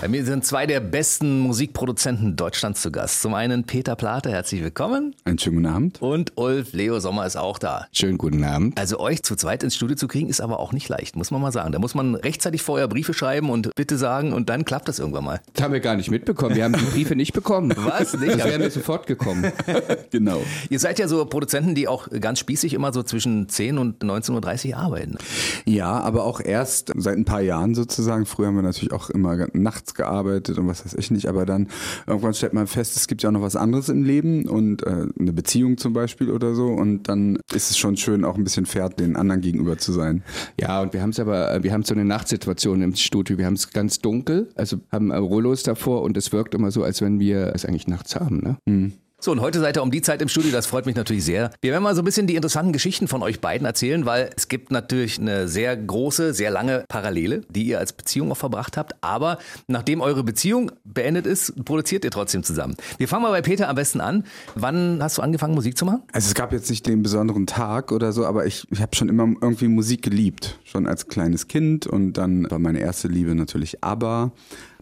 Bei mir sind zwei der besten Musikproduzenten Deutschlands zu Gast. Zum einen Peter Plate, herzlich willkommen. Einen schönen guten Abend. Und Ulf Leo Sommer ist auch da. Schönen guten Abend. Also euch zu zweit ins Studio zu kriegen, ist aber auch nicht leicht, muss man mal sagen. Da muss man rechtzeitig vorher Briefe schreiben und bitte sagen und dann klappt das irgendwann mal. Das haben wir gar nicht mitbekommen. Wir haben die Briefe nicht bekommen. Was? Nicht? Das wären wir sofort gekommen. Genau. Ihr seid ja so Produzenten, die auch ganz spießig immer so zwischen 10 und 19.30 Uhr arbeiten. Ja, aber auch erst seit ein paar Jahren sozusagen. Früher haben wir natürlich auch immer nachts gearbeitet und was weiß ich nicht, aber dann irgendwann stellt man fest, es gibt ja auch noch was anderes im Leben und äh, eine Beziehung zum Beispiel oder so und dann ist es schon schön, auch ein bisschen fair den anderen gegenüber zu sein. Ja, und wir haben es aber, äh, wir haben so eine Nachtsituation im Studio. Wir haben es ganz dunkel, also haben äh, Rollos davor und es wirkt immer so, als wenn wir es eigentlich nachts haben. Ne? Mhm. So, und heute seid ihr um die Zeit im Studio, das freut mich natürlich sehr. Wir werden mal so ein bisschen die interessanten Geschichten von euch beiden erzählen, weil es gibt natürlich eine sehr große, sehr lange Parallele, die ihr als Beziehung auch verbracht habt. Aber nachdem eure Beziehung beendet ist, produziert ihr trotzdem zusammen. Wir fangen mal bei Peter am besten an. Wann hast du angefangen, Musik zu machen? Also es gab jetzt nicht den besonderen Tag oder so, aber ich, ich habe schon immer irgendwie Musik geliebt. Schon als kleines Kind und dann war meine erste Liebe natürlich ABBA.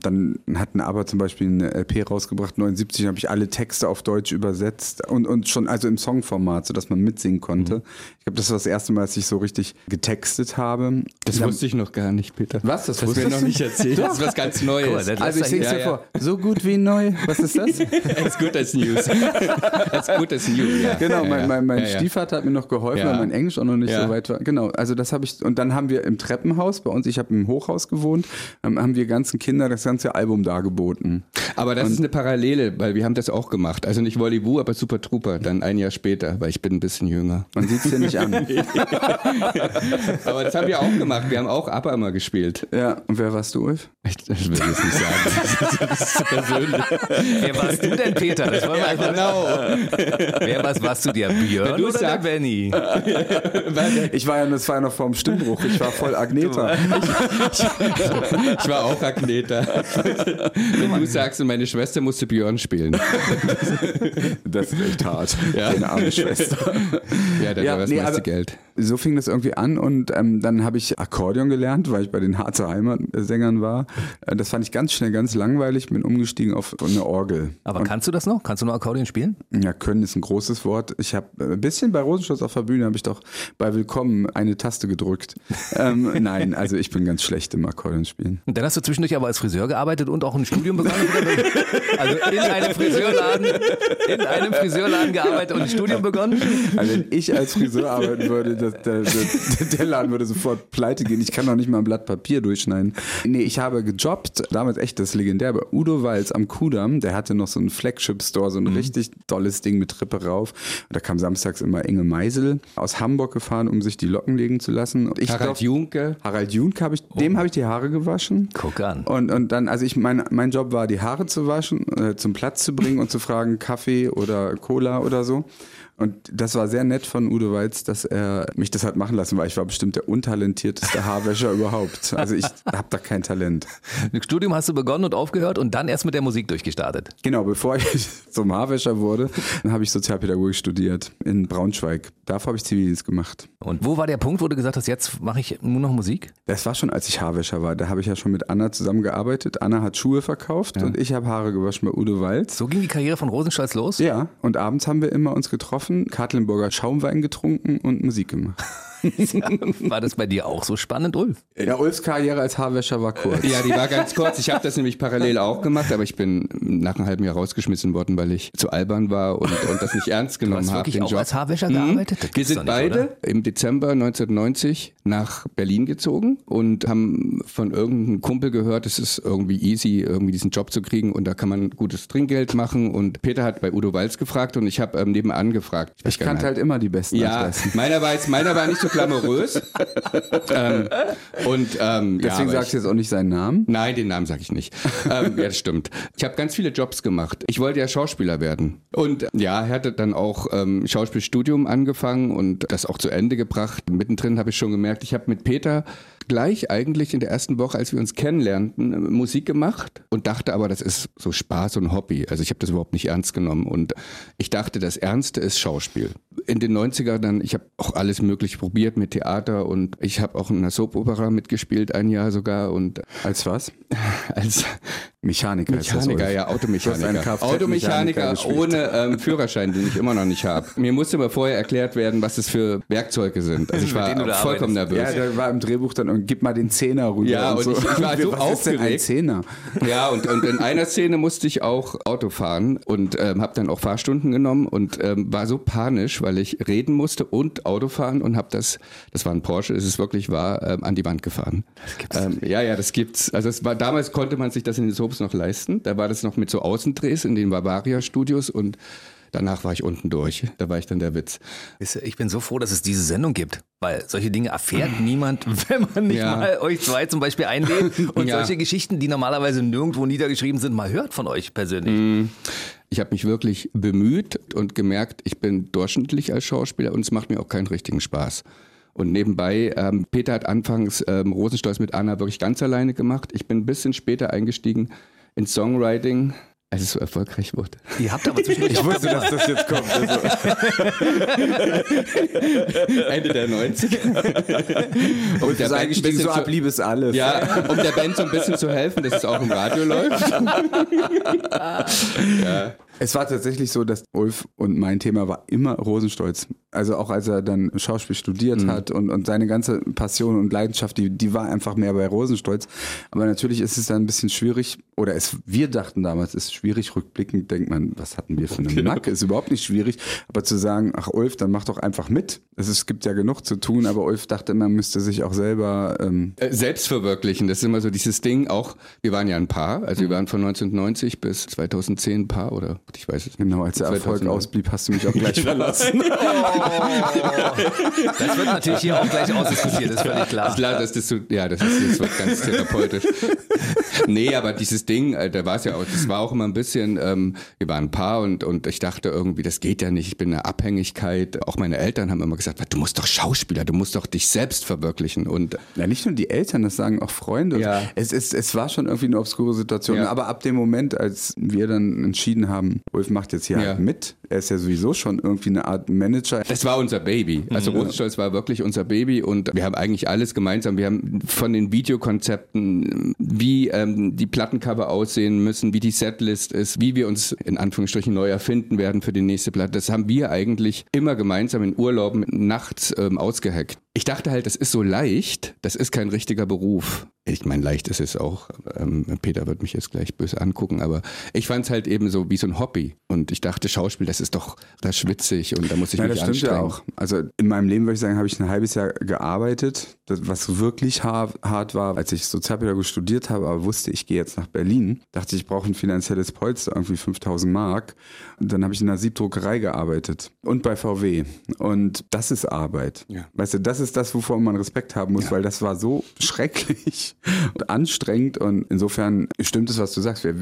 Dann hatten aber zum Beispiel eine LP rausgebracht, 79, habe ich alle Texte auf Deutsch übersetzt und, und schon also im Songformat, sodass man mitsingen konnte. Mhm. Ich glaube, das war das erste Mal, dass ich so richtig getextet habe. Das Dann- wusste ich noch gar nicht, Peter. Was? Das Das wusstest mir noch nicht erzählt. Das ist was ganz Neues. Das- Also ich sing's ja, dir ja. vor. So gut wie neu. Was ist das? As good as news. as good as new. Ja. Genau, mein, mein, mein ja, ja. Stiefvater hat mir noch geholfen, Ja. weil mein Englisch auch noch nicht Ja. so weit war. Genau, also das habe ich, und dann haben wir im Treppenhaus bei uns, ich habe im Hochhaus gewohnt, ähm, haben wir ganzen Kinder das ganze Album dargeboten. Aber das ist eine Parallele, weil wir haben das auch gemacht. Also nicht Volleyball, aber Super Trooper. Dann ein Jahr später, weil ich bin ein bisschen jünger. Man sieht es dir nicht an. Aber das haben wir auch gemacht. Wir haben auch ABBA immer gespielt. Ja, und wer warst du, Ulf? Ich, das will ich jetzt nicht sagen. Das ist zu persönlich. Wer warst du denn, Peter? Das wollen wir einfach Genau. Wer was warst du dir? Björn du oder sagst- der Benny? Ich war ja, das war ja noch vor dem Stimmbruch, ich war voll Agneta. Ich war auch Agneta. Wenn du sagst, und meine Schwester musste Björn spielen. Das ist echt hart. Ja. Deine arme Schwester. Ja, dann Ja, war das nee, meiste Geld. So fing das irgendwie an und ähm, dann habe ich Akkordeon gelernt, weil ich bei den Harzer Heimatsängern war. Äh, Das fand ich ganz schnell ganz langweilig, bin umgestiegen auf eine Orgel. Aber kannst du das noch? Kannst du noch Akkordeon spielen? Ja, können ist ein großes Wort. Ich habe ein bisschen bei Rosenschloss auf der Bühne habe ich doch bei Willkommen eine Taste gedrückt. ähm, nein, also ich bin ganz schlecht im Akkordeon spielen. Und dann hast du zwischendurch aber als Friseur gearbeitet und auch ein Studium begonnen. also in einem Friseurladen, in einem Friseurladen gearbeitet und ein Studium begonnen. Also wenn ich als Friseur arbeiten würde, der, der, der Laden würde sofort pleite gehen. Ich kann noch nicht mal ein Blatt Papier durchschneiden. Nee, ich habe gejobbt, damals echt das legendär, bei Udo Walz am Kudamm. Der hatte noch so einen Flagship-Store, so ein richtig tolles Ding mit Treppe rauf. Und da kam samstags immer Inge Meisel aus Hamburg gefahren, um sich die Locken legen zu lassen. Und ich Harald glaub- Junke. Harald Junke habe ich, dem habe ich die Haare gewaschen. Guck an. Und, und dann, also ich, mein, mein Job war, die Haare zu waschen, äh, zum Platz zu bringen und zu fragen, Kaffee oder Cola oder so. Und das war sehr nett von Udo Walz, dass er mich das hat machen lassen, weil ich war bestimmt der untalentierteste Haarwäscher überhaupt. Also ich habe da kein Talent. Ein Studium hast du begonnen und aufgehört und dann erst mit der Musik durchgestartet. Genau, bevor ich zum Haarwäscher wurde, dann habe ich Sozialpädagogik studiert in Braunschweig. Davor habe ich Zivildienst gemacht. Und wo war der Punkt, wo du gesagt hast, jetzt mache ich nur noch Musik? Das war schon, als ich Haarwäscher war. Da habe ich ja schon mit Anna zusammengearbeitet. Anna hat Schuhe verkauft und ich habe Haare gewaschen bei Udo Walz. So ging die Karriere von Rosenstolz los? Ja, und abends haben wir immer uns getroffen, Katlenburger Schaumwein getrunken und Musik gemacht. War das bei dir auch so spannend, Ulf? Ja, Ulfs Karriere als Haarwäscher war kurz. Ja, die war ganz kurz. Ich habe das nämlich parallel auch gemacht, aber ich bin nach einem halben Jahr rausgeschmissen worden, weil ich zu albern war und, und das nicht ernst Du genommen hast habe. wirklich den auch Job. als Haarwäscher gearbeitet? Das Wir sind nicht, beide oder? im Dezember 1990 nach Berlin gezogen und haben von irgendeinem Kumpel gehört, es ist irgendwie easy, irgendwie diesen Job zu kriegen und da kann man gutes Trinkgeld machen. Und Peter hat bei Udo Walz gefragt und ich habe ähm, nebenan gefragt. Ich gar kannte halt immer die Besten Ja, meiner war, jetzt, meiner war nicht so glamourös. ähm, und ähm, ja, Deswegen aber sagst du jetzt auch nicht seinen Namen. Nein, den Namen sage ich nicht. ähm, ja, das stimmt. Ich habe ganz viele Jobs gemacht. Ich wollte ja Schauspieler werden. Und ja, er hatte dann auch ähm, Schauspielstudium angefangen und das auch zu Ende gebracht. Mittendrin habe ich schon gemerkt, ich habe mit Peter gleich eigentlich in der ersten Woche, als wir uns kennenlernten, äh, Musik gemacht und dachte aber, das ist so Spaß und Hobby. Also ich habe das überhaupt nicht ernst genommen und ich dachte, das Ernste ist Schauspiel. In den 90er dann, ich habe auch alles mögliche probiert mit Theater und ich habe auch in einer Soap-Opera mitgespielt, ein Jahr sogar und Als was? als Mechaniker. ist das, Mechaniker, ja, Automechaniker. Automechaniker ohne ähm, Führerschein, den ich immer noch nicht habe. Mir musste aber vorher erklärt werden, was das für Werkzeuge sind. Also ich war vollkommen Ja, nervös. da war im Drehbuch dann und gib mal den Zehner rüber. Ja, und so. ich- ich war so Was ist denn ein aufgeregt. Zehner? Ja, und, und in einer Szene musste ich auch Auto fahren und ähm, habe dann auch Fahrstunden genommen und ähm, war so panisch, weil ich reden musste und Auto fahren und habe das, das war ein Porsche, es ist wirklich wahr, ähm, an die Wand gefahren. Ähm, ja, ja, das gibt's. Also es war damals konnte man sich das in den Soaps noch leisten. Da war das noch mit so Außendrehs in den Bavaria Studios und danach war ich unten durch. Da war ich dann der Witz. Ich bin so froh, dass es diese Sendung gibt, weil solche Dinge erfährt niemand, wenn man nicht Ja. mal euch zwei zum Beispiel einlädt und Ja. solche Geschichten, die normalerweise nirgendwo niedergeschrieben sind, mal hört von euch persönlich. Ich habe mich wirklich bemüht und gemerkt, ich bin durchschnittlich als Schauspieler und es macht mir auch keinen richtigen Spaß. Und nebenbei, ähm, Peter hat anfangs ähm, Rosenstolz mit Anna wirklich ganz alleine gemacht. Ich bin ein bisschen später eingestiegen ins Songwriting, als es so erfolgreich wurde. Ihr habt aber zwischendurch Ich wusste, dass das jetzt kommt. Also, Ende der 90er. um das ist eigentlich bisschen so ab Liebes alles. Ja, um der Band so ein bisschen zu helfen, dass es auch im Radio läuft. Es war tatsächlich so, dass Ulf und mein Thema war immer Rosenstolz. Also auch als er dann Schauspiel studiert Mhm. hat und, und seine ganze Passion und Leidenschaft, die, die war einfach mehr bei Rosenstolz. Aber natürlich ist es dann ein bisschen schwierig, oder es, wir dachten damals, es ist schwierig, rückblickend denkt man, was hatten wir für eine Macke? Ist überhaupt nicht schwierig. Aber zu sagen, ach Ulf, dann mach doch einfach mit. Es, ist, es gibt ja genug zu tun, aber Ulf dachte, man müsste sich auch selber ähm, Äh, Selbstverwirklichen, das ist immer so dieses Ding. Auch, wir waren ja ein Paar, also Mhm. wir waren von 1990 bis 2010 ein Paar oder ich weiß es nicht. Genau, als der Erfolg 2009. ausblieb, hast du mich auch gleich verlassen. Das wird natürlich hier auch gleich ausdiskutiert, ist völlig klar. Klar, das ist so, ja, das ist jetzt ganz therapeutisch. nee, aber dieses Ding, äh, da war es ja auch, das war auch immer ein bisschen, ähm, wir waren ein Paar und, und ich dachte irgendwie, das geht ja nicht, ich bin in einer Abhängigkeit. Auch meine Eltern haben immer gesagt, du musst doch Schauspieler, du musst doch dich selbst verwirklichen. Und Ja, nicht nur die Eltern, das sagen auch Freunde. Ja. Es, es, es war schon irgendwie eine obskure Situation. Ja. Aber ab dem Moment, als wir dann entschieden haben, Ulf macht jetzt hier Ja. halt mit, er ist ja sowieso schon irgendwie eine Art Manager. Das war unser Baby. Also Rosenstolz war wirklich unser Baby und wir haben eigentlich alles gemeinsam. Wir haben von den Videokonzepten, wie ähm, die Plattencover aussehen müssen, wie die Setlist ist, wie wir uns in Anführungsstrichen neu erfinden werden für die nächste Platte. Das haben wir eigentlich immer gemeinsam in Urlauben nachts ähm, ausgehackt. Ich dachte halt, das ist so leicht, das ist kein richtiger Beruf. Ich meine, leicht ist es auch. Ähm, Peter wird mich jetzt gleich böse angucken, aber ich fand es halt eben so wie so ein Hobby. Und ich dachte, Schauspiel, das ist doch das ist schwitzig und da muss ich Ja, mich das stimmt ja anstrengen. auch. Also in meinem Leben würde ich sagen, habe ich ein halbes Jahr gearbeitet, was wirklich hart, war, als ich Sozialpädagogik studiert habe, aber wusste, ich gehe jetzt nach Berlin. Dachte ich, brauche ein finanzielles Polster, irgendwie 5000 Mark. Und dann habe ich in einer Siebdruckerei gearbeitet und bei VW. Und das ist Arbeit. Ja. Weißt du, das ist das, wovor man Respekt haben muss, weil das war so schrecklich und anstrengend. Und insofern stimmt es, was du sagst. Wir,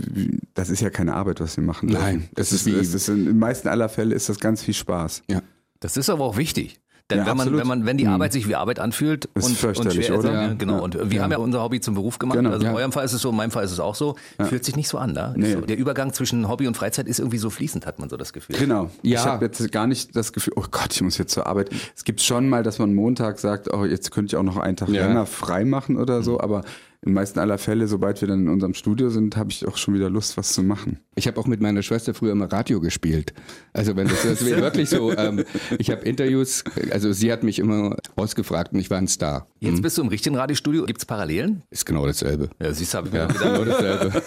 das ist ja keine Arbeit, was wir machen. Nein, das das ist wie- es ist in den meisten aller Fälle ist das ganz viel Spaß. Ja. Das ist aber auch wichtig. Denn Ja, wenn, man, wenn man, wenn die Arbeit sich wie Arbeit anfühlt Ist und, und fürchterlich, schwer ist, oder? ja, Ja. genau. Ja. Und wir haben ja unser Hobby zum Beruf gemacht. Genau. Also in Ja. eurem Fall ist es so, in meinem Fall ist es auch so. Fühlt sich nicht so an, da. Nee. So, der Übergang zwischen Hobby und Freizeit ist irgendwie so fließend, hat man so das Gefühl. Genau. Ja. Ich habe jetzt gar nicht das Gefühl, oh Gott, ich muss jetzt zur Arbeit. Es gibt schon mal, dass man Montag sagt, oh, jetzt könnte ich auch noch einen Tag Ja. länger frei machen oder so, aber in den meisten aller Fälle, sobald wir dann in unserem Studio sind, habe ich auch schon wieder Lust, was zu machen. Ich habe auch mit meiner Schwester früher immer Radio gespielt. Also wenn das, das wirklich so, ähm, ich habe Interviews, also sie hat mich immer ausgefragt und ich war ein Star. Jetzt bist du im richtigen Radiostudio. Gibt es Parallelen? Ist genau dasselbe. Ja, siehst du, ich Ja, genau dasselbe.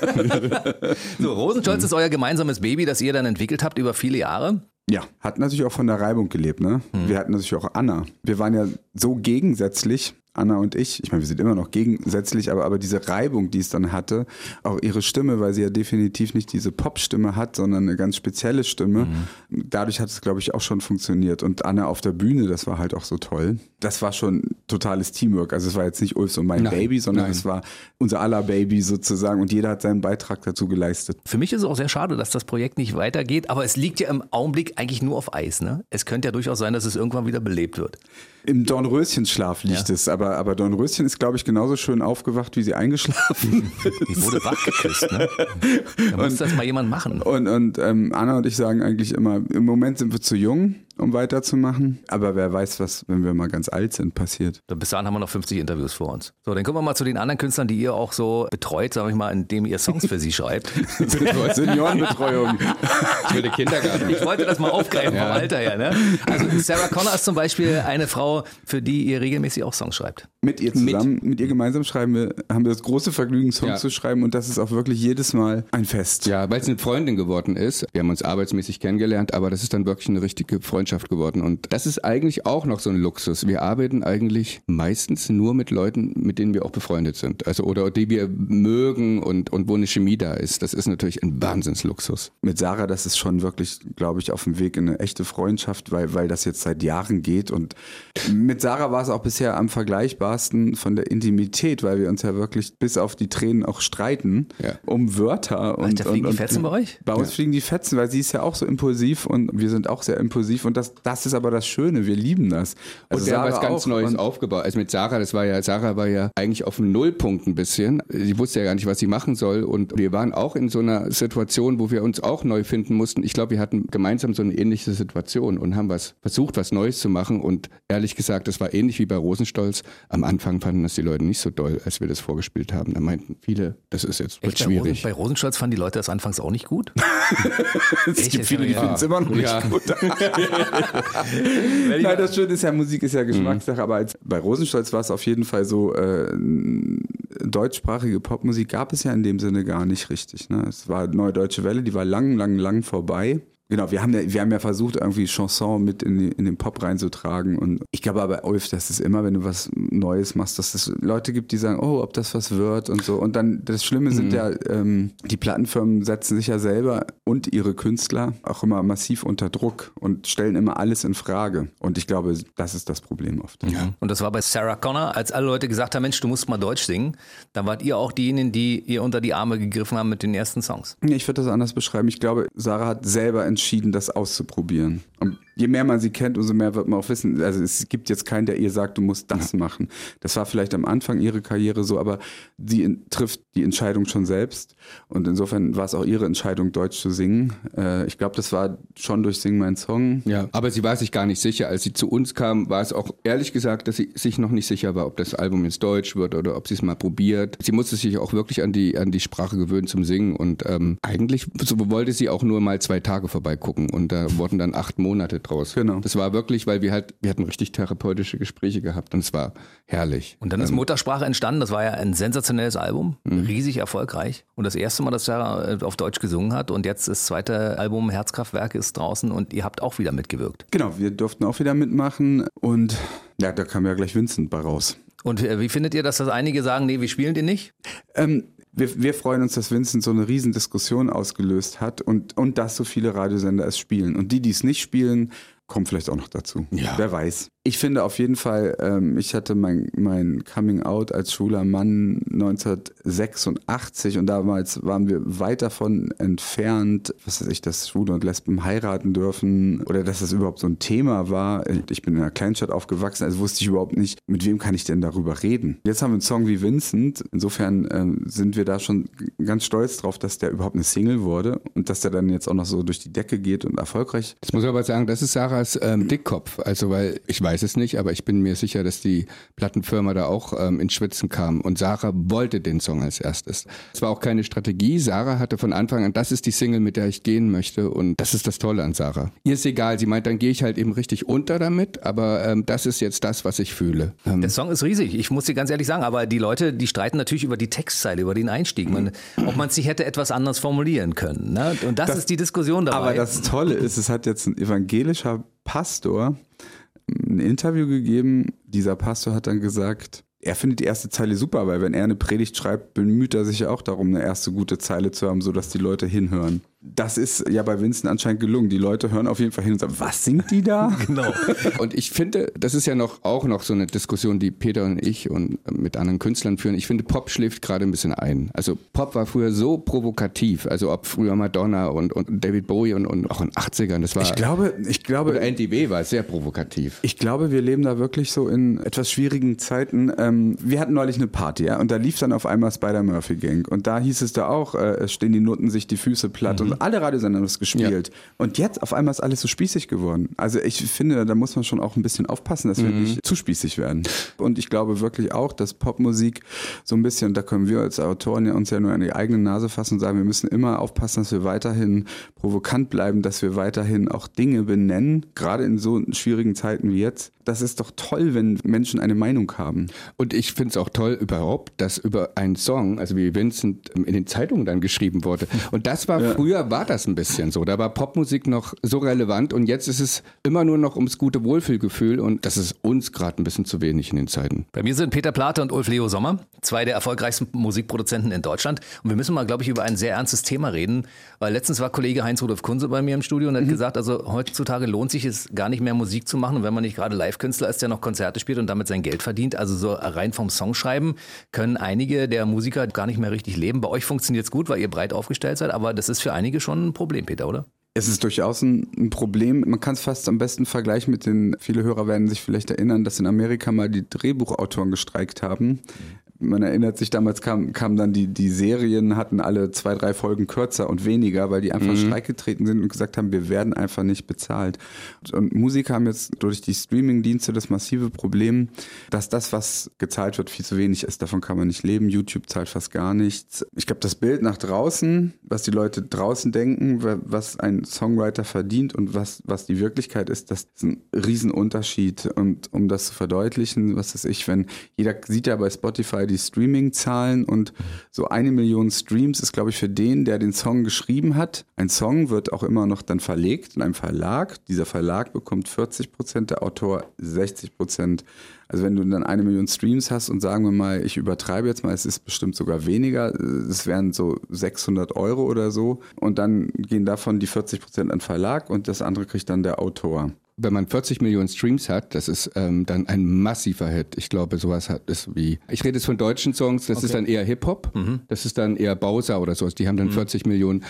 So, Rosenstolz ist euer gemeinsames Baby, das ihr dann entwickelt habt über viele Jahre. Ja, hat natürlich auch von der Reibung gelebt, ne? Wir hatten natürlich auch Anna. Wir waren ja so gegensätzlich, Anna und ich. Ich meine, wir sind immer noch gegensätzlich, aber, aber diese Reibung, die es dann hatte, auch ihre Stimme, weil sie ja definitiv nicht diese Pop-Stimme hat, sondern eine ganz spezielle Stimme. Dadurch hat es, glaube ich, auch schon funktioniert. Und Anna auf der Bühne, das war halt auch so toll. Das war schon totales Teamwork. Also es war jetzt nicht Ulfs und mein Nein, Baby, sondern nein. es war unser aller Baby sozusagen. Und jeder hat seinen Beitrag dazu geleistet. Für mich ist es auch sehr schade, dass das Projekt nicht weitergeht, aber es liegt ja im Augenblick eigentlich nur auf Eis. Ne? Es könnte ja durchaus sein, dass es irgendwann wieder belebt wird. Im Dornröschenschlaf liegt Ja. es, aber aber, Dornröschen ist, glaube ich, genauso schön aufgewacht, wie sie eingeschlafen Die wurde wach geküsst, ne? Da muss das mal jemand machen. Und, und ähm, Anna und ich sagen eigentlich immer, im Moment sind wir zu jung, um weiterzumachen. Aber wer weiß, was, wenn wir mal ganz alt sind, passiert. Bis dahin haben wir noch 50 Interviews vor uns. So, dann kommen wir mal zu den anderen Künstlern, die ihr auch so betreut, sag ich mal, indem ihr Songs für sie schreibt. Seniorenbetreuung. Ich will den Kindergarten. Ich wollte das mal aufgreifen Ja. vom Alter her. Ne? Also Sarah Connor ist zum Beispiel eine Frau, für die ihr regelmäßig auch Songs schreibt. Mit ihr zusammen, mit, ihr gemeinsam schreiben wir, haben wir das große Vergnügen, Songs Ja. zu schreiben und das ist auch wirklich jedes Mal ein Fest. Ja, weil es eine Freundin geworden ist. Wir haben uns arbeitsmäßig kennengelernt, aber das ist dann wirklich eine richtige Freundschaft geworden. Und das ist eigentlich auch noch so ein Luxus. Wir arbeiten eigentlich meistens nur mit Leuten, mit denen wir auch befreundet sind. Also oder die wir mögen und, und wo eine Chemie da ist. Das ist natürlich ein Wahnsinnsluxus. Mit Sarah, das ist schon wirklich, glaube ich, auf dem Weg in eine echte Freundschaft, weil, weil das jetzt seit Jahren geht. Und mit Sarah war es auch bisher am vergleichbarsten von der Intimität, weil wir uns ja wirklich bis auf die Tränen auch streiten Ja. um Wörter. Und, Alter, fliegen und, die Fetzen bei euch? Bei uns fliegen die Fetzen, weil sie ist ja auch so impulsiv und wir sind auch sehr impulsiv. Und das, das ist aber das Schöne, wir lieben das. Also und wir haben Sarah was ganz auch. Neues Und- aufgebaut. Also mit Sarah, das war ja, Sarah war ja eigentlich auf dem Nullpunkt ein bisschen. Sie wusste ja gar nicht, was sie machen soll. Und wir waren auch in so einer Situation, wo wir uns auch neu finden mussten. Ich glaube, wir hatten gemeinsam so eine ähnliche Situation und haben was versucht, was Neues zu machen. Und ehrlich gesagt, das war ähnlich wie bei Rosenstolz. Am Anfang fanden das die Leute nicht so doll, als wir das vorgespielt haben. Da meinten viele, das ist jetzt Echt, bei, Rosen, schwierig. bei Rosenstolz fanden die Leute das anfangs auch nicht gut. Es gibt viele, die Ja. finden es immer noch nicht Ja. gut. Nein, das Schöne ist ja, Musik ist ja Geschmackssache, aber als, bei Rosenstolz war es auf jeden Fall so, äh, deutschsprachige Popmusik gab es ja in dem Sinne gar nicht richtig. Ne? Es war Neue Deutsche Welle, die war lang, lang, lang vorbei. Genau, wir haben ja, wir haben ja versucht, irgendwie Chanson mit in, die, in den Pop reinzutragen. Und ich glaube aber, Ulf, dass es immer, wenn du was Neues machst, dass es Leute gibt, die sagen, oh, ob das was wird und so. Und dann, das Schlimme sind ja, ähm, die Plattenfirmen setzen sich ja selber und ihre Künstler auch immer massiv unter Druck und stellen immer alles in Frage. Und ich glaube, das ist das Problem oft. Und das war bei Sarah Connor, als alle Leute gesagt haben, Mensch, du musst mal Deutsch singen. Dann wart ihr auch diejenigen, die ihr unter die Arme gegriffen haben mit den ersten Songs. Nee, Ich würde das anders beschreiben. Ich glaube, Sarah hat selber entschieden, das auszuprobieren. Und je mehr man sie kennt, umso mehr wird man auch wissen. Also es gibt jetzt keinen, der ihr sagt, du musst das machen. Das war vielleicht am Anfang ihrer Karriere so, aber sie trifft die Entscheidung schon selbst. Und insofern war es auch ihre Entscheidung, Deutsch zu singen. Äh, ich glaube, das war schon durch Sing mein Song. Ja, aber sie war sich gar nicht sicher. Als sie zu uns kam, war es auch ehrlich gesagt, dass sie sich noch nicht sicher war, ob das Album jetzt deutsch wird oder ob sie es mal probiert. Sie musste sich auch wirklich an die, an die Sprache gewöhnen zum Singen und ähm, eigentlich so wollte sie auch nur mal zwei Tage vorbeigucken und da wurden dann acht Monate draus. Genau. Das war wirklich, weil wir halt, wir hatten richtig therapeutische Gespräche gehabt und es war herrlich. Und dann ist Muttersprache entstanden. Das war ja ein sensationelles Album, Mhm. riesig erfolgreich. Und das erste Mal, dass Sarah äh, auf Deutsch gesungen hat. Und jetzt das zweite Album Herzkraftwerk ist draußen und ihr habt auch wieder mitgewirkt. Genau, wir durften auch wieder mitmachen. Und ja, da kam ja gleich Vincent bei raus. Und äh, wie findet ihr, dass das einige sagen, nee, wir spielen den nicht? Ähm, wir, wir freuen uns, dass Vincent so eine riesen Diskussion ausgelöst hat und, und dass so viele Radiosender es spielen. Und die, die es nicht spielen, kommen vielleicht auch noch dazu. Ja. Wer weiß. Ich finde auf jeden Fall, ähm, ich hatte mein, mein Coming Out als schwuler Mann 1986 und damals waren wir weit davon entfernt, was weiß ich, dass Schwule und Lesben heiraten dürfen oder dass das überhaupt so ein Thema war. Ich bin in einer Kleinstadt aufgewachsen, also wusste ich überhaupt nicht, mit wem kann ich denn darüber reden. Jetzt haben wir einen Song wie Vincent, insofern ähm, sind wir da schon ganz stolz drauf, dass der überhaupt eine Single wurde und dass der dann jetzt auch noch so durch die Decke geht und erfolgreich Das muss ich aber sagen, das ist Sarahs ähm, Dickkopf. Also, weil ich weiß es nicht, aber ich bin mir sicher, dass die Plattenfirma da auch ähm, ins Schwitzen kam. Und Sarah wollte den Song als erstes. Es war auch keine Strategie. Sarah hatte von Anfang an, das ist die Single, mit der ich gehen möchte. Und das ist das Tolle an Sarah. Ihr ist egal. Sie meint, dann gehe ich halt eben richtig unter damit. Aber ähm, das ist jetzt das, was ich fühle. Ähm, Der Song ist riesig, ich muss dir ganz ehrlich sagen, aber die Leute, die streiten natürlich über die Textzeile, über den Einstieg, man, ob man sich hätte etwas anders formulieren können. Ne? Und das, Das- ist die Diskussion dabei. Aber das Tolle ist, es hat jetzt ein evangelischer Pastor ein Interview gegeben. Dieser Pastor hat dann gesagt, er findet die erste Zeile super, weil wenn er eine Predigt schreibt, bemüht er sich ja auch darum, eine erste gute Zeile zu haben, sodass die Leute hinhören. Das ist ja bei Winston anscheinend gelungen. Die Leute hören auf jeden Fall hin und sagen, was singt die da? Genau. Und ich finde, das ist ja noch auch noch so eine Diskussion, die Peter und ich und mit anderen Künstlern führen. Ich finde, Pop schläft gerade ein bisschen ein. Also Pop war früher so provokativ. Also ob früher Madonna und, und David Bowie und, und auch in den 80ern, das war. Ich glaube, ich glaube. Oder NDW war sehr provokativ. Ich glaube, wir leben da wirklich so in etwas schwierigen Zeiten. Ähm, wir hatten neulich eine Party, ja, und da lief dann auf einmal Spider-Murphy Gang. Und da hieß es da auch, äh, es stehen die Noten sich die Füße platt und alle Radiosender haben das gespielt. Und jetzt auf einmal ist alles so spießig geworden. Also ich finde, da muss man schon auch ein bisschen aufpassen, dass wir nicht zu spießig werden. Und ich glaube wirklich auch, dass Popmusik so ein bisschen, da können wir als Autoren ja uns ja nur an die eigene Nase fassen und sagen, wir müssen immer aufpassen, dass wir weiterhin provokant bleiben, dass wir weiterhin auch Dinge benennen, gerade in so schwierigen Zeiten wie jetzt. Das ist doch toll, wenn Menschen eine Meinung haben. Und ich finde es auch toll überhaupt, dass über einen Song, also wie Vincent in den Zeitungen dann geschrieben wurde. Und das war früher war das ein bisschen so. Da war Popmusik noch so relevant und jetzt ist es immer nur noch ums gute Wohlfühlgefühl und das ist uns gerade ein bisschen zu wenig in den Zeiten. Bei mir sind Peter Plate und Ulf Leo Sommer, zwei der erfolgreichsten Musikproduzenten in Deutschland. Und wir müssen mal, glaube ich, über ein sehr ernstes Thema reden, weil letztens war Kollege Heinz-Rudolf Kunze bei mir im Studio und hat gesagt, also heutzutage lohnt sich es gar nicht mehr Musik zu machen, wenn man nicht gerade Live-Künstler ist, der noch Konzerte spielt und damit sein Geld verdient. Also so rein vom Songschreiben können einige der Musiker gar nicht mehr richtig leben. Bei euch funktioniert es gut, weil ihr breit aufgestellt seid, aber das ist für einige schon ein Problem, Peter, oder? Es ist durchaus ein, ein Problem. Man kann es fast am besten vergleichen mit den, viele Hörer werden sich vielleicht erinnern, dass in Amerika mal die Drehbuchautoren gestreikt haben. Man erinnert sich, damals kamen kam dann die, die Serien, hatten alle zwei, drei Folgen kürzer und weniger, weil die einfach Streik getreten sind und gesagt haben, wir werden einfach nicht bezahlt. Und Musiker haben jetzt durch die Streaming-Dienste das massive Problem, dass das, was gezahlt wird, viel zu wenig ist. Davon kann man nicht leben. YouTube zahlt fast gar nichts. Ich glaube, das Bild nach draußen, was die Leute draußen denken, wa- was ein Songwriter verdient und was, was die Wirklichkeit ist, das ist ein Riesenunterschied. Und um das zu verdeutlichen, was ist ich, wenn jeder sieht ja bei Spotify die Streaming-Zahlen und so eine Million Streams ist, glaube ich, für den, der den Song geschrieben hat. Ein Song wird auch immer noch dann verlegt in einem Verlag. Dieser Verlag bekommt 40 Prozent, der Autor 60 Prozent. Also wenn du dann eine Million Streams hast und sagen wir mal, ich übertreibe jetzt mal, es ist bestimmt sogar weniger, es wären so 600 Euro oder so und dann gehen davon die 40 Prozent an Verlag und das andere kriegt dann der Autor. Wenn man 40 Millionen Streams hat, das ist ähm, dann ein massiver Hit. Ich glaube, sowas hat ist wie. Ich rede jetzt von deutschen Songs, das ist dann eher Hip-Hop, das ist dann eher Bowser oder sowas. Die haben dann 40 Millionen.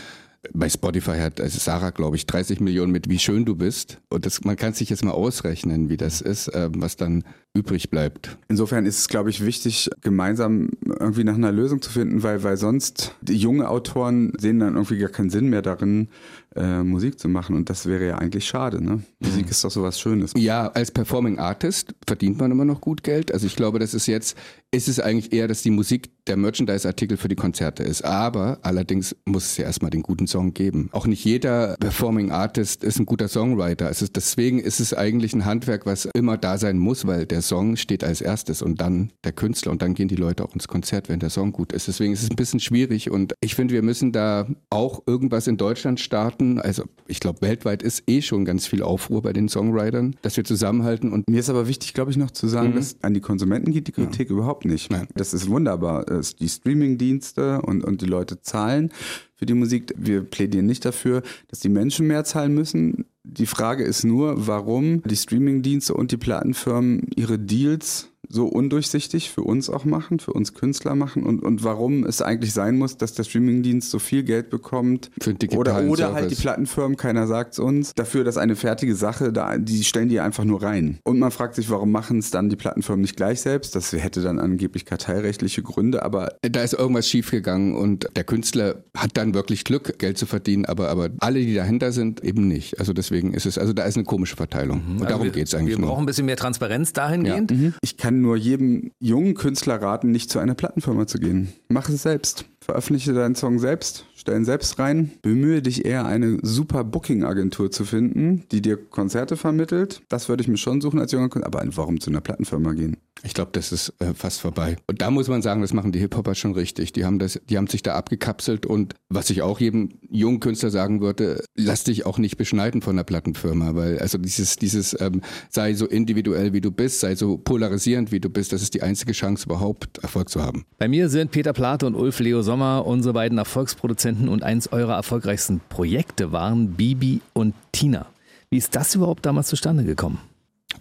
Bei Spotify hat also Sarah, glaube ich, 30 Millionen mit Wie schön du bist. Und das, man kann sich jetzt mal ausrechnen, wie das ist, ähm, was dann übrig bleibt. Insofern ist es, glaube ich, wichtig, gemeinsam irgendwie nach einer Lösung zu finden, weil, weil sonst die jungen Autoren sehen dann irgendwie gar keinen Sinn mehr darin, äh, Musik zu machen. Und das wäre ja eigentlich schade. Ne? Musik ist doch sowas Schönes. Ja, als Performing Artist verdient man immer noch gut Geld. Also ich glaube, das ist jetzt, ist es eigentlich eher, dass die Musik der Merchandise-Artikel für die Konzerte ist. Aber allerdings muss es ja erstmal den guten Song geben. Auch nicht jeder Performing Artist ist ein guter Songwriter. Es ist, deswegen ist es eigentlich ein Handwerk, was immer da sein muss, weil der Song steht als erstes und dann der Künstler und dann gehen die Leute auch ins Konzert, wenn der Song gut ist. Deswegen ist es ein bisschen schwierig und ich finde, wir müssen da auch irgendwas in Deutschland starten. Also ich glaube, weltweit ist eh schon ganz viel Aufruhr bei den Songwritern, dass wir zusammenhalten und Mir ist aber wichtig, glaube ich, noch zu sagen, dass an die Konsumenten geht die Kritik überhaupt nicht. Nein. Das ist wunderbar. Es- Die Streaming-Dienste und, und die Leute zahlen für die Musik. Wir plädieren nicht dafür, dass die Menschen mehr zahlen müssen. Die Frage ist nur, warum die Streaming-Dienste und die Plattenfirmen ihre Deals so undurchsichtig für uns auch machen, für uns Künstler machen und, und warum es eigentlich sein muss, dass der Streamingdienst so viel Geld bekommt Für oder, oder halt die. Plattenfirmen, keiner sagt es uns, dafür, dass eine fertige Sache, da, die stellen die einfach nur rein. Und man fragt sich, warum machen es dann die Plattenfirmen nicht gleich selbst? Das hätte dann angeblich kartellrechtliche Gründe, aber da ist irgendwas schiefgegangen und der Künstler hat dann wirklich Glück, Geld zu verdienen, aber, aber alle, die dahinter sind, eben nicht. Also deswegen ist es, also da ist eine komische Verteilung. Und Also darum geht es eigentlich Wir brauchen nur. ein bisschen mehr Transparenz dahingehend. ich kann nur jedem jungen Künstler raten, nicht zu einer Plattenfirma zu gehen. Mach es selbst. Veröffentliche deinen Song selbst, stell ihn selbst rein. Bemühe dich eher, eine super Booking-Agentur zu finden, die dir Konzerte vermittelt. Das würde ich mir schon suchen als junger Künstler. Aber warum zu einer Plattenfirma gehen? Ich glaube, das ist äh, fast vorbei. Und da muss man sagen, das machen die Hip-Hopper schon richtig. Die haben das, die haben sich da abgekapselt und was ich auch jedem jungen Künstler sagen würde, lass dich auch nicht beschneiden von der Plattenfirma, weil also dieses, dieses ähm, sei so individuell wie du bist, sei so polarisierend wie du bist, das ist die einzige Chance überhaupt Erfolg zu haben. Bei mir sind Peter Plate und Ulf Leo Sommer unsere beiden Erfolgsproduzenten und eins eurer erfolgreichsten Projekte waren Bibi und Tina. Wie ist das überhaupt damals zustande gekommen?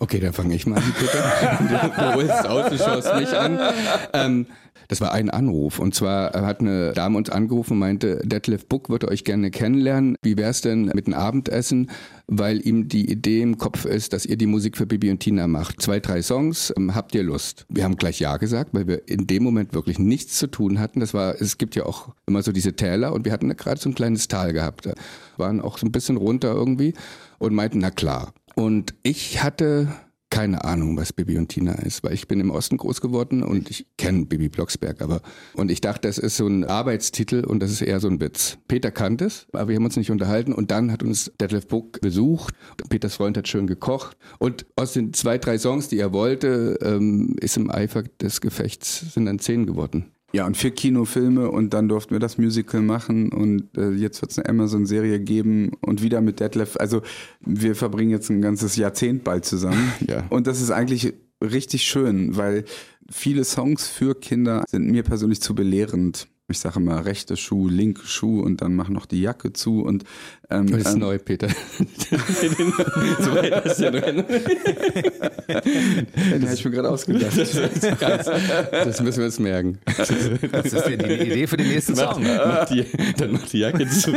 Okay, dann fange ich mal an, Peter. du holst aus, du schaust mich an. Ähm, das war ein Anruf. Und zwar hat eine Dame uns angerufen und meinte, Detlef Book würde euch gerne kennenlernen. Wie wäre es denn mit einem Abendessen? Weil ihm die Idee im Kopf ist, dass ihr die Musik für Bibi und Tina macht. Zwei, drei Songs. Ähm, habt ihr Lust? Wir haben gleich Ja gesagt, weil wir in dem Moment wirklich nichts zu tun hatten. Das war, es gibt ja auch immer so diese Täler und wir hatten gerade so ein kleines Tal gehabt. Waren auch so ein bisschen runter irgendwie und meinten, na klar. Und ich hatte keine Ahnung, was Bibi und Tina ist, weil ich bin im Osten groß geworden und ich kenne Bibi Blocksberg, aber und ich dachte, das ist so ein Arbeitstitel und das ist eher so ein Witz. Peter kannte es, aber wir haben uns nicht unterhalten und dann hat uns Detlef Buck besucht. Peters Freund hat schön gekocht und aus den zwei, drei Songs, die er wollte, ähm, ist im Eifer des Gefechts sind dann zehn geworden. Ja, und vier Kinofilme und dann durften wir das Musical machen und äh, jetzt wird es eine Amazon-Serie geben und wieder mit Detlef. Also wir verbringen jetzt ein ganzes Jahrzehnt bald zusammen. Ja. Und das ist eigentlich richtig schön, weil viele Songs für Kinder sind mir persönlich zu belehrend. Ich sage immer rechte Schuh, linke Schuh und dann mach noch die Jacke zu und ähm, Das ist ähm, neu, Peter. so weit ist ja drin. den habe ich mir gerade ausgedacht. Das müssen wir uns merken. Das ist ja die Idee für den nächsten Song. Mach die, dann macht die Jacke zu.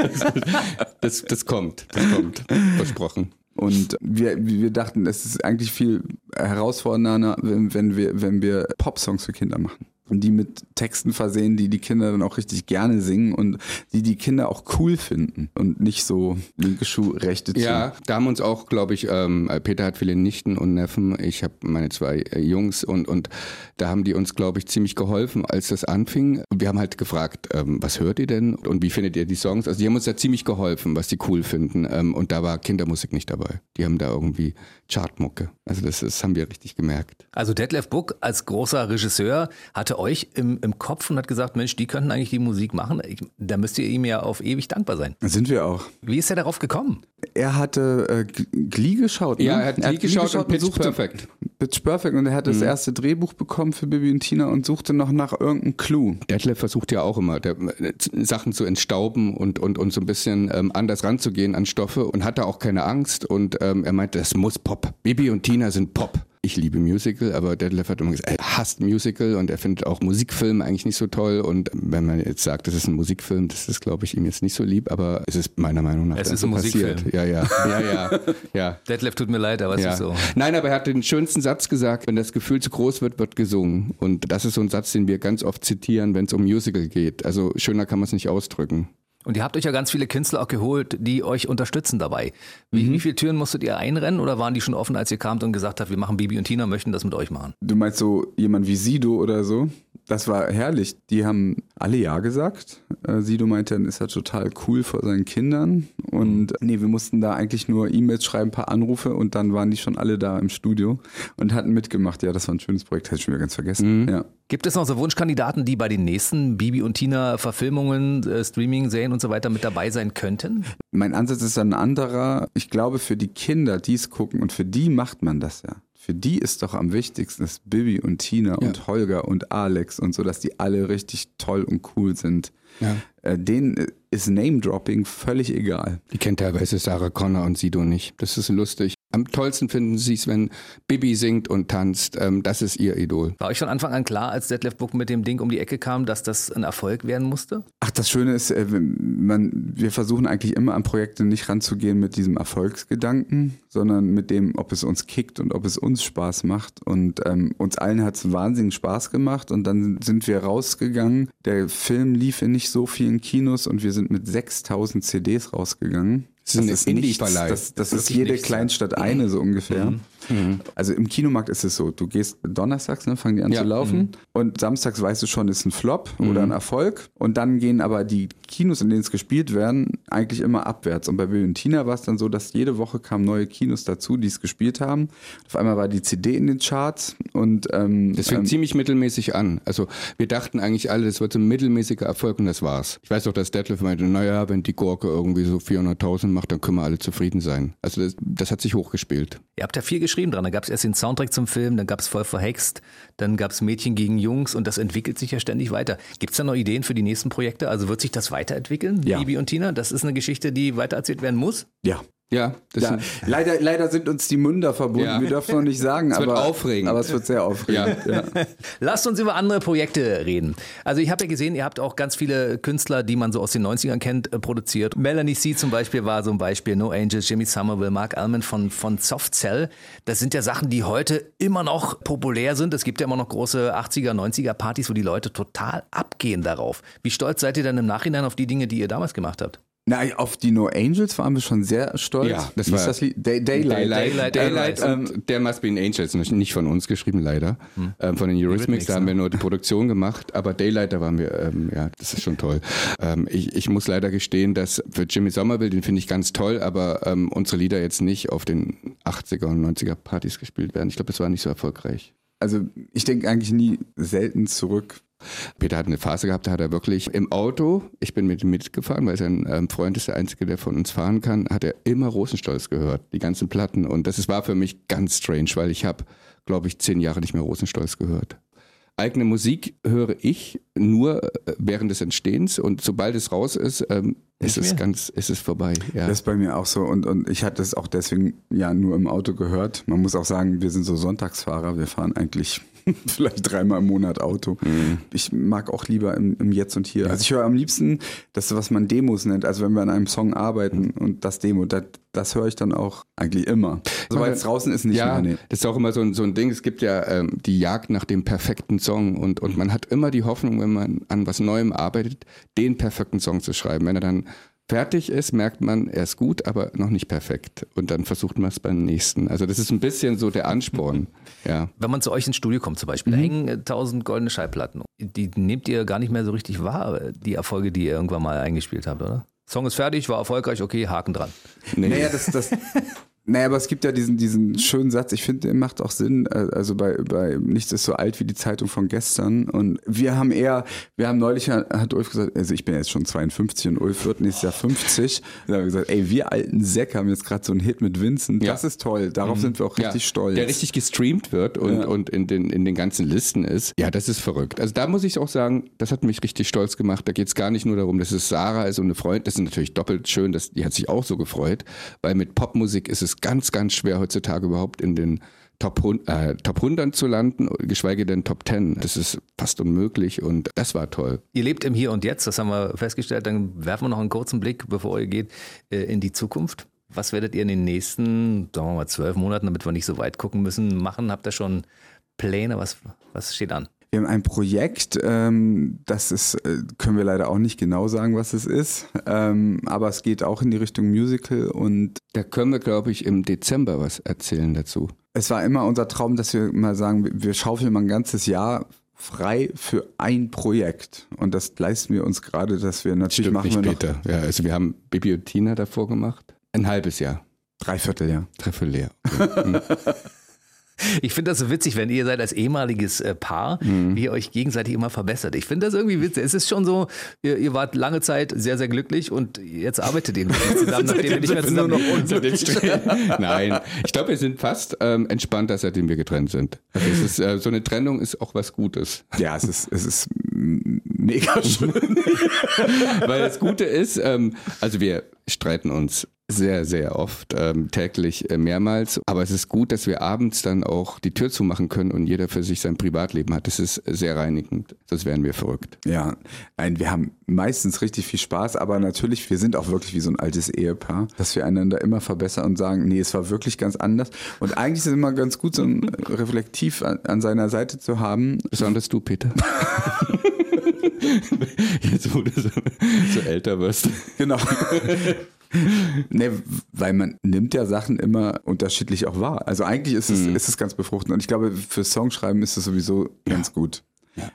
Das, das kommt, das kommt. Versprochen. Und wir, wir dachten, es ist eigentlich viel herausfordernder, wenn, wenn wir, wenn wir Popsongs für Kinder machen. Und die mit Texten versehen, die die Kinder dann auch richtig gerne singen und die die Kinder auch cool finden und nicht so linke Schuh, rechte Schuh. Ja, da haben uns auch, glaube ich, ähm, Peter hat viele Nichten und Neffen, ich habe meine zwei äh, Jungs und, und da haben die uns, glaube ich, ziemlich geholfen, als das anfing. Wir haben halt gefragt, ähm, was hört ihr denn und wie findet ihr die Songs? Also die haben uns da ziemlich geholfen, was die cool finden ähm, und da war Kindermusik nicht dabei. Die haben da irgendwie Chartmucke. Also das, das haben wir richtig gemerkt. Also Detlef Buck als großer Regisseur hatte euch im, im Kopf und hat gesagt, Mensch, die könnten eigentlich die Musik machen. Ich, da müsst ihr ihm ja auf ewig dankbar sein. Sind wir auch. Wie ist er darauf gekommen? Er hatte äh, Glee geschaut. Ne? Ja, er hat Glee geschaut und Pitch suchte- Perfect. Pitch Perfect und er hat das erste Drehbuch bekommen für Bibi und Tina und suchte noch nach irgendeinem Clou. Detlef versucht ja auch immer, der, äh, Sachen zu entstauben und, und, und so ein bisschen ähm, anders ranzugehen an Stoffe und hat da auch keine Angst. Und ähm, er meinte, das muss Pop. Bibi und Tina sind Pop. Ich liebe Musical, aber Detlef hat immer gesagt, er hasst Musical und er findet auch Musikfilme eigentlich nicht so toll. Und wenn man jetzt sagt, das ist ein Musikfilm, das ist, glaube ich, ihm jetzt nicht so lieb, aber es ist meiner Meinung nach Es ist so ein passiert. Musikfilm. Ja, ja, ja, ja, ja. Detlef, tut mir leid, aber es Ja. ist so. Nein, aber er hat den schönsten Satz gesagt, wenn das Gefühl zu groß wird, wird gesungen. Und das ist so ein Satz, den wir ganz oft zitieren, wenn es um Musical geht. Also schöner kann man es nicht ausdrücken. Und ihr habt euch ja ganz viele Künstler auch geholt, die euch unterstützen dabei. Wie, wie viele Türen musstet ihr einrennen oder waren die schon offen, als ihr kamt und gesagt habt, wir machen Bibi und Tina, möchten das mit euch machen? Du meinst so jemand wie Sido oder so? Das war herrlich. Die haben alle Ja gesagt. Äh, Sido meinte, dann ist er total cool vor seinen Kindern. Und nee, wir mussten da eigentlich nur E-Mails schreiben, ein paar Anrufe und dann waren die schon alle da im Studio und hatten mitgemacht. Ja, das war ein schönes Projekt, hätte ich schon wieder ganz vergessen. Ja. Gibt es noch so Wunschkandidaten, die bei den nächsten Bibi und Tina Verfilmungen, äh, Streaming, Serien und so weiter mit dabei sein könnten? Mein Ansatz ist ein anderer. Ich glaube, für die Kinder, die es gucken und für die macht man das ja. Für die ist doch am wichtigsten, dass Bibi und Tina und Holger und Alex und so, dass die alle richtig toll und cool sind. Ja. Äh, denen ist Name-Dropping völlig egal. Die kennt teilweise Sarah Connor und Sido nicht. Das ist lustig. Am tollsten finden sie es, wenn Bibi singt und tanzt. Ähm, das ist ihr Idol. War euch von Anfang an klar, als Detlef Book mit dem Ding um die Ecke kam, dass das ein Erfolg werden musste? Ach, das Schöne ist, äh, man, wir versuchen eigentlich immer an Projekte nicht ranzugehen mit diesem Erfolgsgedanken, sondern mit dem, ob es uns kickt und ob es uns Spaß macht. Und ähm, uns allen hat es wahnsinnig Spaß gemacht und dann sind wir rausgegangen. Der Film lief in nicht so vielen Kinos und wir sind mit 6000 CDs rausgegangen. Das ist ein. Indie-Verleih. Das, das ist jede. Kleinstadt eine so ungefähr. Also im Kinomarkt ist es so, du gehst donnerstags, ne, fangen die an Ja. zu laufen und samstags weißt du schon, ist ein Flop oder ein Erfolg und dann gehen aber die Kinos, in denen es gespielt werden, eigentlich immer abwärts. Und bei Bill und Tina war es dann so, dass jede Woche kamen neue Kinos dazu, die es gespielt haben. Auf einmal war die CD in den Charts und ähm, Das fing ähm, ziemlich mittelmäßig an. Also wir dachten eigentlich alle, das wird so ein mittelmäßiger Erfolg und das war's. Ich weiß doch, dass Detlef meinte, naja, wenn die Gurke irgendwie so 400.000 macht, dann können wir alle zufrieden sein. Also das, das hat sich hochgespielt. Ihr habt ja viel geschrieben dran. Da gab es erst den Soundtrack zum Film, dann gab es Voll verhext, dann gab es Mädchen gegen Jungs und das entwickelt sich ja ständig weiter. Gibt es da noch Ideen für die nächsten Projekte? Also wird sich das weiterentwickeln, Ja. Bibi und Tina? Das ist eine Geschichte, die weitererzählt werden muss? ja. Ja, das Ja, leider, leider sind uns die Münder verbunden. Ja. Wir dürfen noch nicht sagen, Es wird aber, aufregend. aber es wird sehr aufregend. Ja. Lasst uns über andere Projekte reden. Also ich habe ja gesehen, ihr habt auch ganz viele Künstler, die man so aus den 90ern kennt, äh, produziert. Melanie C. zum Beispiel war so ein Beispiel, No Angels, Jimmy Somerville, Mark Almond von, von Soft Cell. Das sind ja Sachen, die heute immer noch populär sind. Es gibt ja immer noch große 80er, 90er Partys, wo die Leute total abgehen darauf. Wie stolz seid ihr dann im Nachhinein auf die Dinge, die ihr damals gemacht habt? Na, auf die No Angels waren wir schon sehr stolz. Ja, das Wie war- ist das Lied? Day, Daylight. Daylight, Daylight, und der Must Be an Angels, nicht von uns geschrieben leider, ähm, von den Eurythmics, da haben ne? wir nur die Produktion gemacht, aber Daylight, da waren wir, ähm, ja, das ist schon toll. Ähm, ich, ich muss leider gestehen, dass für Jimmy Somerville, den finde ich ganz toll, aber ähm, unsere Lieder jetzt nicht auf den 80er und 90er Partys gespielt werden. Ich glaube, das war nicht so erfolgreich. Also ich denke eigentlich nie selten zurück. Peter hat eine Phase gehabt, da hat er wirklich im Auto, ich bin mit ihm mitgefahren, weil sein ähm, Freund ist der Einzige, der von uns fahren kann, hat er immer Rosenstolz gehört, die ganzen Platten. Und das war für mich ganz strange, weil ich habe, glaube ich, zehn Jahre nicht mehr Rosenstolz gehört. Eigene Musik höre ich nur äh, während des Entstehens und sobald es raus ist, ähm, ist es ganz, ist es vorbei. Ja. Das ist bei mir auch so. Und, und ich hatte es auch deswegen ja nur im Auto gehört. Man muss auch sagen, wir sind so Sonntagsfahrer. Wir fahren eigentlich vielleicht dreimal im Monat Auto. Ich mag auch lieber im, im Jetzt und Hier. Also ich höre am liebsten das, was man Demos nennt. Also wenn wir an einem Song arbeiten und das Demo, das, das höre ich dann auch eigentlich immer. Sobald es draußen ist, nicht ja, mehr. Nee. das ist auch immer so ein, so ein Ding. Es gibt ja ähm, die Jagd nach dem perfekten Song und, und man hat immer die Hoffnung, wenn man an was Neuem arbeitet, den perfekten Song zu schreiben. Wenn er dann fertig ist, merkt man, er ist gut, aber noch nicht perfekt. Und dann versucht man es beim nächsten. Also das ist ein bisschen so der Ansporn. ja. Wenn man zu euch ins Studio kommt zum Beispiel, da hängen äh, tausend goldene Schallplatten. Die nehmt ihr gar nicht mehr so richtig wahr, die Erfolge, die ihr irgendwann mal eingespielt habt, oder? Song ist fertig, war erfolgreich, okay, Haken dran. Nee. Naja, das, das, naja, aber es gibt ja diesen, diesen schönen Satz, ich finde, der macht auch Sinn, äh, also bei, bei Nichts ist so alt wie die Zeitung von gestern und wir haben eher, wir haben neulich, hat Ulf gesagt, also ich bin jetzt schon 52 und Ulf wird nächstes Jahr 50, da haben wir gesagt, ey, wir alten Säcke haben jetzt gerade so einen Hit mit Vincent, Ja. das ist toll, darauf sind wir auch richtig ja, stolz. Der richtig gestreamt wird und, Ja. und in, den, in den ganzen Listen ist. Ja, das ist verrückt. Also da muss ich auch sagen, das hat mich richtig stolz gemacht. Da geht es gar nicht nur darum, dass es Sarah ist und eine Freundin. Das ist natürlich doppelt schön, dass, die hat sich auch so gefreut, weil mit Popmusik ist es ganz, ganz schwer heutzutage überhaupt in den Top, 100, äh, Top 100 zu landen, geschweige denn Top 10. Das ist fast unmöglich und das war toll. Ihr lebt im Hier und Jetzt, das haben wir festgestellt. Dann werfen wir noch einen kurzen Blick, bevor ihr geht, äh, in die Zukunft. Was werdet ihr in den nächsten, sagen wir mal, zwölf Monaten, damit wir nicht so weit gucken müssen, machen? Habt ihr schon Pläne? Was, was steht an? Wir haben ein Projekt, ähm, das ist, äh, können wir leider auch nicht genau sagen, was es ist, ähm, aber es geht auch in die Richtung Musical und Da können wir, glaube ich, im Dezember was erzählen dazu. es war immer unser Traum, dass wir mal sagen, wir- schaufeln mal ein ganzes Jahr frei für ein Projekt und das leisten wir uns gerade, dass wir natürlich Stimmt machen nicht, wir noch Peter. Ja, also wir haben Bibi und Tina davor gemacht. Ein halbes Jahr. Dreivierteljahr. Treffe leer. Ich finde das so witzig, wenn ihr seid als ehemaliges äh, Paar, wie ihr euch gegenseitig immer verbessert. Ich finde das irgendwie witzig. Es ist schon so, ihr, ihr wart lange Zeit sehr, sehr glücklich und jetzt arbeitet ihr nicht mehr zusammen, nachdem ihr nicht mehr zusammen Nein, ich glaube, wir sind fast ähm, entspannter, seitdem wir getrennt sind. Also es ist, äh, so eine Trennung ist auch was Gutes. Ja, es ist, es ist mega schön. Weil das Gute ist, ähm, also wir streiten uns sehr, sehr oft, ähm, täglich äh, mehrmals. Aber es ist gut, dass wir abends dann auch die Tür zumachen können und jeder für sich sein Privatleben hat. Das ist sehr reinigend. Sonst wären wir verrückt. Ja, nein, wir haben meistens richtig viel Spaß, aber natürlich, wir sind auch wirklich wie so ein altes Ehepaar, dass wir einander immer verbessern und sagen, nee, es war wirklich ganz anders. Und eigentlich ist es immer ganz gut, so ein Reflektiv an, an seiner Seite zu haben. Besonders du, Peter. Jetzt, wo du so, so älter wirst. Genau. ne, weil man nimmt ja Sachen immer unterschiedlich auch wahr. Also eigentlich ist es, Mhm. ist es ganz befruchtend. Und ich glaube, für Songschreiben ist es sowieso ganz gut.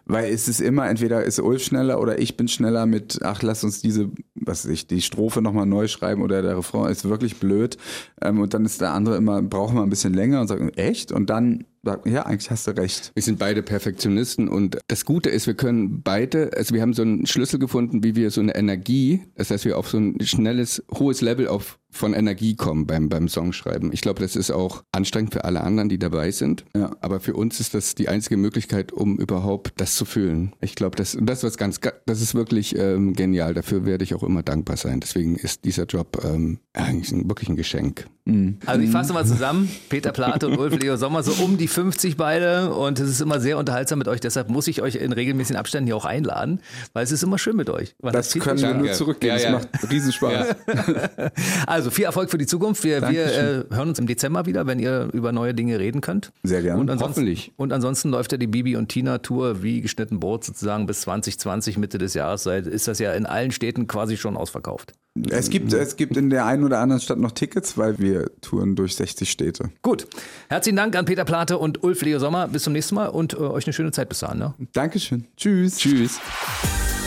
Weil es ist immer, entweder ist Ulf schneller oder ich bin schneller mit, ach, lass uns diese, was ich, die Strophe nochmal neu schreiben oder der Refrain ist wirklich blöd. Ähm, und dann ist der andere immer, braucht mal ein bisschen länger und sagt, echt? Und dann sagt, ja, eigentlich hast du recht. Wir sind beide Perfektionisten und das Gute ist, wir können beide, also wir haben so einen Schlüssel gefunden, wie wir so eine Energie, das heißt, wir auf so ein schnelles, hohes Level auf, von Energie kommen beim, beim Songschreiben. Ich glaube, das ist auch anstrengend für alle anderen, die dabei sind. Ja. Aber für uns ist das die einzige Möglichkeit, um überhaupt das zu fühlen. Ich glaube, das, das, was ganz, das ist wirklich ähm, genial. Dafür werde ich auch immer dankbar sein. Deswegen ist dieser Job ähm, eigentlich ein, wirklich ein Geschenk. Also ich fasse mal zusammen, Peter Plate und Ulf Leo Sommer, so um die 50 beide und es ist immer sehr unterhaltsam mit euch, deshalb muss ich euch in regelmäßigen Abständen hier auch einladen, weil es ist immer schön mit euch. Man Das können wir nur Danke. zurückgeben. Ja, Es ja. macht Riesenspaß. Also viel Erfolg für die Zukunft. Wir, wir äh, hören uns im Dezember wieder, wenn ihr über neue Dinge reden könnt. Sehr gerne. Und Hoffentlich. Und ansonsten läuft ja die Bibi und Tina Tour wie geschnitten Brot sozusagen bis 2020, Mitte des Jahres. Seit ist das ja in allen Städten quasi schon ausverkauft. Es gibt, es gibt in der einen oder anderen Stadt noch Tickets, weil wir touren durch 60 Städte. Gut. Herzlichen Dank an Peter Plate und Ulf Leo Sommer. Bis zum nächsten Mal und äh, euch eine schöne Zeit bis dahin. Ne? Dankeschön. Tschüss. Tschüss.